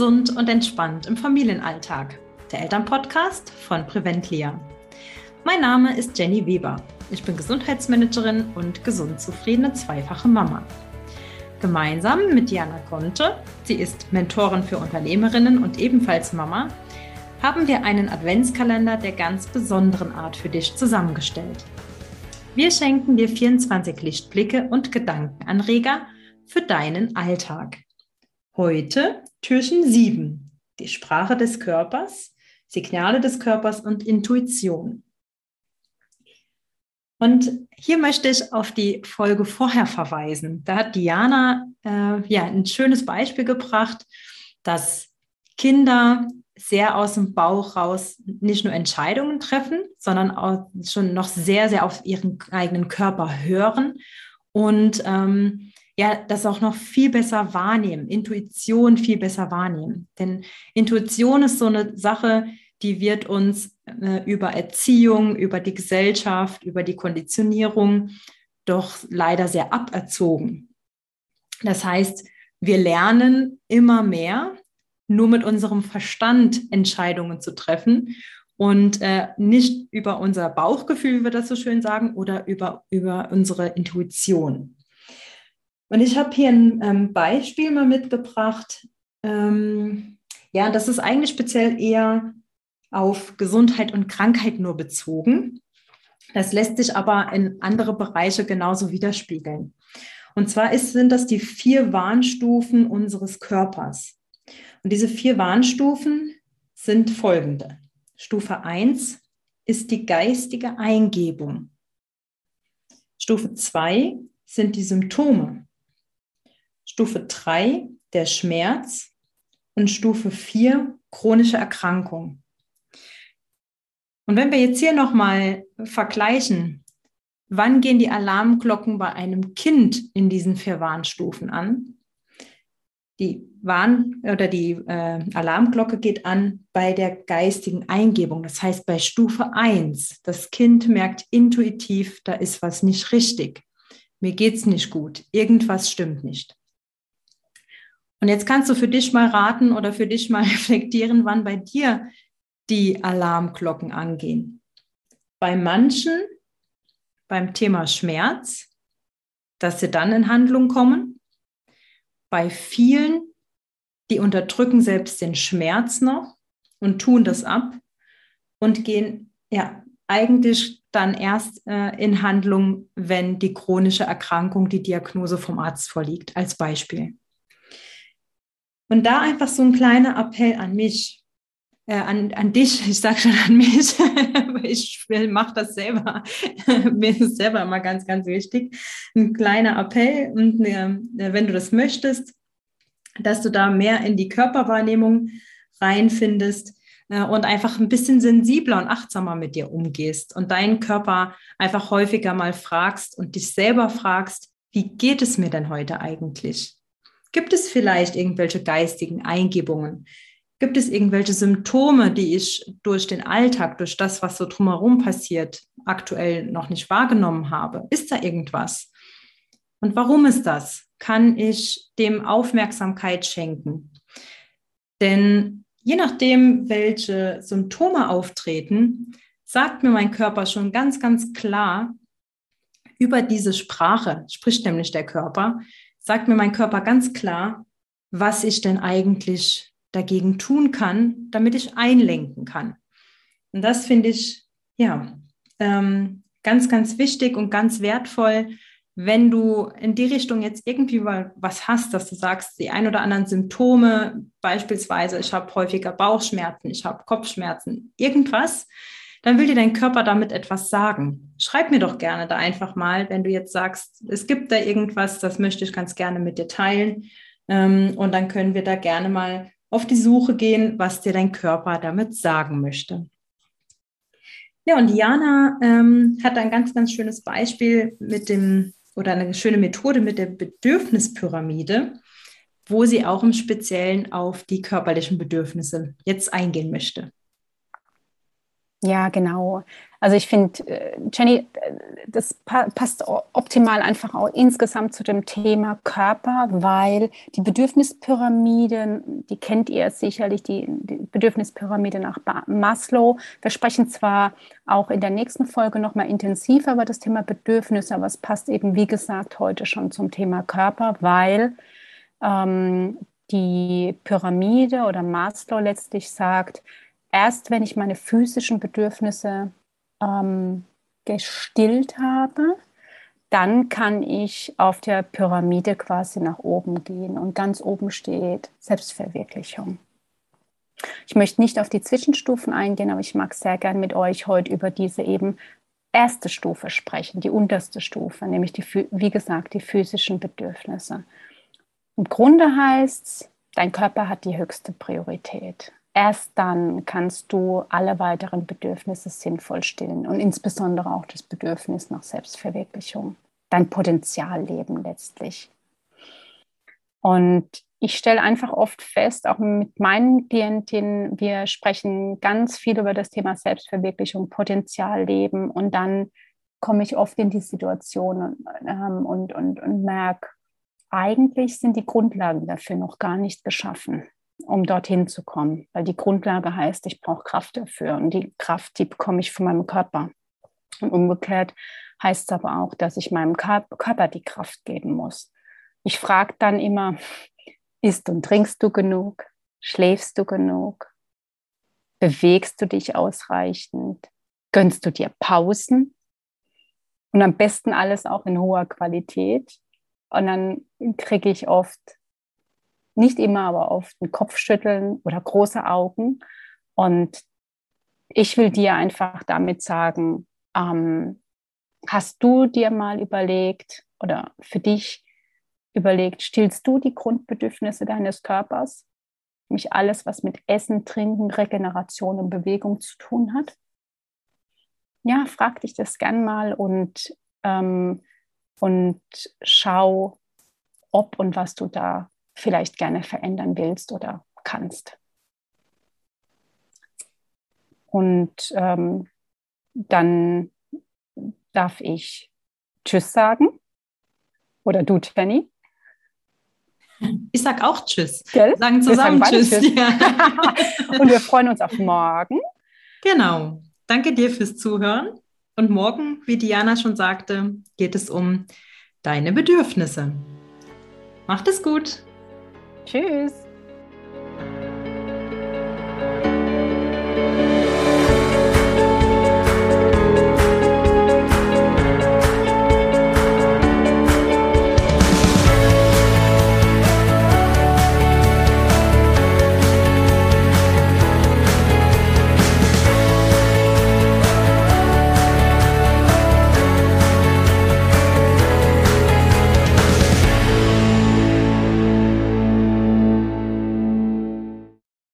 Gesund und entspannt im Familienalltag. Der Elternpodcast von Preventlia. Mein Name ist Jenny Weber. Ich bin Gesundheitsmanagerin und gesund zufriedene zweifache Mama. Gemeinsam mit Diana Conte, sie ist Mentorin für Unternehmerinnen und ebenfalls Mama, haben wir einen Adventskalender der ganz besonderen Art für dich zusammengestellt. Wir schenken dir 24 Lichtblicke und Gedankenanreger für deinen Alltag. Heute Türchen 7, die Sprache des Körpers, Signale des Körpers und Intuition. Und hier möchte ich auf die Folge vorher verweisen. Da hat Diana äh, ja ein schönes Beispiel gebracht, dass Kinder sehr aus dem Bauch raus nicht nur Entscheidungen treffen, sondern auch schon noch sehr, sehr auf ihren eigenen Körper hören und ähm, ja, das auch noch viel besser wahrnehmen, Intuition viel besser wahrnehmen. Denn Intuition ist so eine Sache, die wird uns äh, über Erziehung, über die Gesellschaft, über die Konditionierung doch leider sehr aberzogen. Das heißt, wir lernen immer mehr, nur mit unserem Verstand Entscheidungen zu treffen und äh, nicht über unser Bauchgefühl, wie wir das so schön sagen, oder über, über unsere Intuition. Und ich habe hier ein ähm, Beispiel mal mitgebracht. Ähm, ja, das ist eigentlich speziell eher auf Gesundheit und Krankheit nur bezogen. Das lässt sich aber in andere Bereiche genauso widerspiegeln. Und zwar ist, sind das die vier Warnstufen unseres Körpers. Und diese vier Warnstufen sind folgende. Stufe 1 ist die geistige Eingebung. Stufe 2 sind die Symptome. Stufe 3 der Schmerz und Stufe 4 chronische Erkrankung. Und wenn wir jetzt hier nochmal vergleichen, wann gehen die Alarmglocken bei einem Kind in diesen vier Warnstufen an? Die Warn- oder die äh, Alarmglocke geht an bei der geistigen Eingebung. Das heißt, bei Stufe 1, das Kind merkt intuitiv, da ist was nicht richtig. Mir geht es nicht gut. Irgendwas stimmt nicht. Und jetzt kannst du für dich mal raten oder für dich mal reflektieren, wann bei dir die Alarmglocken angehen. Bei manchen beim Thema Schmerz, dass sie dann in Handlung kommen. Bei vielen, die unterdrücken selbst den Schmerz noch und tun das ab und gehen ja eigentlich dann erst äh, in Handlung, wenn die chronische Erkrankung, die Diagnose vom Arzt vorliegt, als Beispiel. Und da einfach so ein kleiner Appell an mich, äh, an, an dich, ich sage schon an mich, aber ich mache das selber. Mir ist es selber immer ganz, ganz wichtig. Ein kleiner Appell und äh, wenn du das möchtest, dass du da mehr in die Körperwahrnehmung reinfindest äh, und einfach ein bisschen sensibler und achtsamer mit dir umgehst und deinen Körper einfach häufiger mal fragst und dich selber fragst, wie geht es mir denn heute eigentlich? Gibt es vielleicht irgendwelche geistigen Eingebungen? Gibt es irgendwelche Symptome, die ich durch den Alltag, durch das, was so drumherum passiert, aktuell noch nicht wahrgenommen habe? Ist da irgendwas? Und warum ist das? Kann ich dem Aufmerksamkeit schenken? Denn je nachdem, welche Symptome auftreten, sagt mir mein Körper schon ganz, ganz klar über diese Sprache, spricht nämlich der Körper, sagt mir mein Körper ganz klar, was ich denn eigentlich dagegen tun kann, damit ich einlenken kann. Und das finde ich, ja, ähm, ganz, ganz wichtig und ganz wertvoll, wenn du in die Richtung jetzt irgendwie was hast, dass du sagst, die ein oder anderen Symptome, beispielsweise, ich habe häufiger Bauchschmerzen, ich habe Kopfschmerzen, irgendwas, dann will dir dein Körper damit etwas sagen. Schreib mir doch gerne da einfach mal, wenn du jetzt sagst, es gibt da irgendwas, das möchte ich ganz gerne mit dir teilen. Ähm, und dann können wir da gerne mal auf die Suche gehen, was dir dein Körper damit sagen möchte. Ja, und Diana ähm, hat ein ganz, ganz schönes Beispiel mit dem oder eine schöne Methode mit der Bedürfnispyramide, wo sie auch im Speziellen auf die körperlichen Bedürfnisse jetzt eingehen möchte. Ja, genau. Also ich finde, äh, Jenny, äh, das passt optimal einfach auch insgesamt zu dem Thema Körper, weil die Bedürfnispyramide, die kennt ihr sicherlich, die, die Bedürfnispyramide nach Maslow. Wir sprechen zwar auch in der nächsten Folge nochmal intensiver über das Thema Bedürfnisse, aber es passt eben, wie gesagt, heute schon zum Thema Körper, weil ähm, die Pyramide oder Maslow letztlich sagt, erst wenn ich meine physischen Bedürfnisse ähm, gestillt habe, dann kann ich auf der Pyramide quasi nach oben gehen und ganz oben steht Selbstverwirklichung. Ich möchte nicht auf die Zwischenstufen eingehen, aber ich mag sehr gern mit euch heute über diese eben erste Stufe sprechen, die unterste Stufe, nämlich die, wie gesagt, die physischen Bedürfnisse. Im Grunde heißt es, dein Körper hat die höchste Priorität erst dann kannst du alle weiteren Bedürfnisse sinnvoll stillen und insbesondere auch das Bedürfnis nach Selbstverwirklichung, dein Potenzialleben letztlich. Und ich stelle einfach oft fest, auch mit meinen Klientinnen, wir sprechen ganz viel über das Thema Selbstverwirklichung, Potenzialleben und dann komme ich oft in die Situation und, ähm, und, und, und merke, eigentlich sind die Grundlagen dafür noch gar nicht geschaffen um dorthin zu kommen. Weil die Grundlage heißt, ich brauche Kraft dafür. Und die Kraft, die bekomme ich von meinem Körper. Und umgekehrt heißt es aber auch, dass ich meinem Körper die Kraft geben muss. Ich frage dann immer, isst und trinkst du genug? Schläfst du genug? Bewegst du dich ausreichend? Gönnst du dir Pausen? Und am besten alles auch in hoher Qualität. Und dann kriege ich oft nicht immer, aber oft ein Kopfschütteln oder große Augen. Und ich will dir einfach damit sagen, ähm, hast du dir mal überlegt oder für dich überlegt, stillst du die Grundbedürfnisse deines Körpers? Nämlich alles, was mit Essen, Trinken, Regeneration und Bewegung zu tun hat? Ja, frag dich das gern mal und, ähm, und schau, ob und was du da vielleicht gerne verändern willst oder kannst. Und ähm, dann darf ich Tschüss sagen. Oder du, Jenny? Ich sag auch Tschüss. Gell? Sagen zusammen sagen Tschüss. tschüss. Ja. Und wir freuen uns auf morgen. Genau. Danke dir fürs Zuhören. Und morgen, wie Diana schon sagte, geht es um deine Bedürfnisse. Macht es gut. Tschüss.